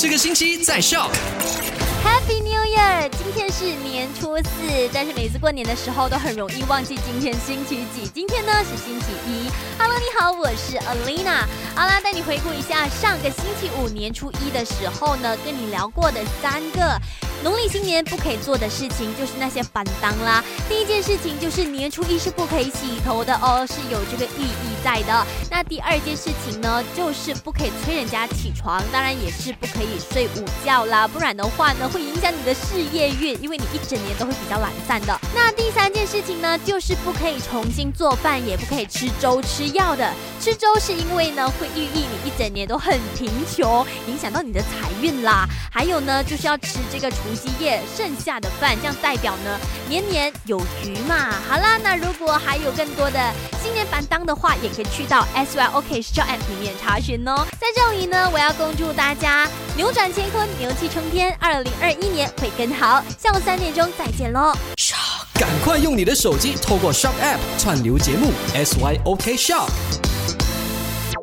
这个星期在笑。Happy New Year！今天是年初四，但是每次过年的时候都很容易忘记今天星期几。今天呢是星期一。Hello，你好，我是 Alina。好啦，带你回顾一下上个星期五年初一的时候呢，跟你聊过的三个农历新年不可以做的事情，就是那些板当啦。第一件事情就是年初一是不可以洗头的哦，是有这个寓意在的。那第二件事情呢，就是不可以催人家起床，当然也是不可以睡午觉啦，不然的话呢，会影响你的事业运，因为你一整年都会比较懒散的。那第三件事情呢，就是不可以重新做饭，也不可以吃粥吃药的。吃粥是因为呢，会寓意你一整年都很贫穷，影响到你的财运啦。还有呢，就是要吃这个除夕夜剩下的饭，这样代表呢年年有余嘛。好啦，那如果还有更多的新年板当的话，也可以去到 S Y O K Shop App 里面查询哦。在这里呢，我要恭祝大家扭转乾坤，牛气冲天，二零二一年会更好。下午三点钟再见喽。赶快用你的手机透过 Shop App 串流节目 SYOK Shop。